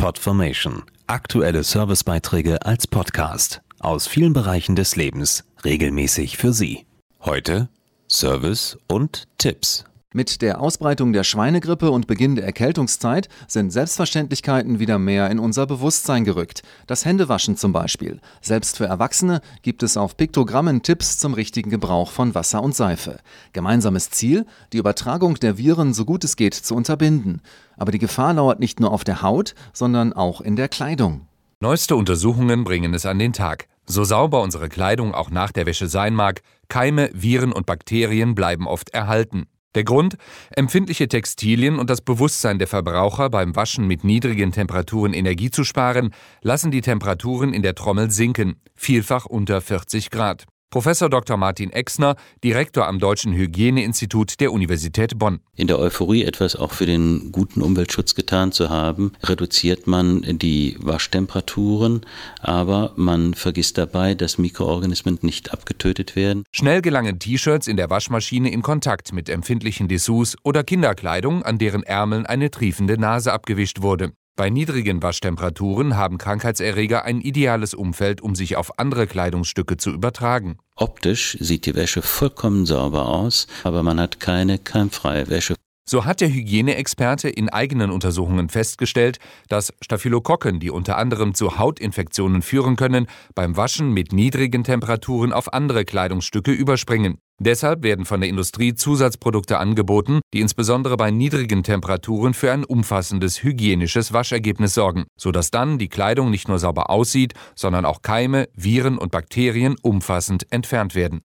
Podformation. Aktuelle Servicebeiträge als Podcast aus vielen Bereichen des Lebens regelmäßig für Sie. Heute Service und Tipps. Mit der Ausbreitung der Schweinegrippe und Beginn der Erkältungszeit sind Selbstverständlichkeiten wieder mehr in unser Bewusstsein gerückt. Das Händewaschen zum Beispiel. Selbst für Erwachsene gibt es auf Piktogrammen Tipps zum richtigen Gebrauch von Wasser und Seife. Gemeinsames Ziel, die Übertragung der Viren so gut es geht zu unterbinden. Aber die Gefahr lauert nicht nur auf der Haut, sondern auch in der Kleidung. Neueste Untersuchungen bringen es an den Tag. So sauber unsere Kleidung auch nach der Wäsche sein mag, Keime, Viren und Bakterien bleiben oft erhalten. Der Grund? Empfindliche Textilien und das Bewusstsein der Verbraucher beim Waschen mit niedrigen Temperaturen Energie zu sparen, lassen die Temperaturen in der Trommel sinken, vielfach unter 40 Grad. Professor Dr. Martin Exner, Direktor am Deutschen Hygieneinstitut der Universität Bonn. In der Euphorie etwas auch für den guten Umweltschutz getan zu haben, reduziert man die Waschtemperaturen, aber man vergisst dabei, dass Mikroorganismen nicht abgetötet werden. Schnell gelangen T-Shirts in der Waschmaschine in Kontakt mit empfindlichen Dessous oder Kinderkleidung, an deren Ärmeln eine triefende Nase abgewischt wurde. Bei niedrigen Waschtemperaturen haben Krankheitserreger ein ideales Umfeld, um sich auf andere Kleidungsstücke zu übertragen. Optisch sieht die Wäsche vollkommen sauber aus, aber man hat keine keimfreie Wäsche. So hat der Hygieneexperte in eigenen Untersuchungen festgestellt, dass Staphylokokken, die unter anderem zu Hautinfektionen führen können, beim Waschen mit niedrigen Temperaturen auf andere Kleidungsstücke überspringen. Deshalb werden von der Industrie Zusatzprodukte angeboten, die insbesondere bei niedrigen Temperaturen für ein umfassendes hygienisches Waschergebnis sorgen, sodass dann die Kleidung nicht nur sauber aussieht, sondern auch Keime, Viren und Bakterien umfassend entfernt werden.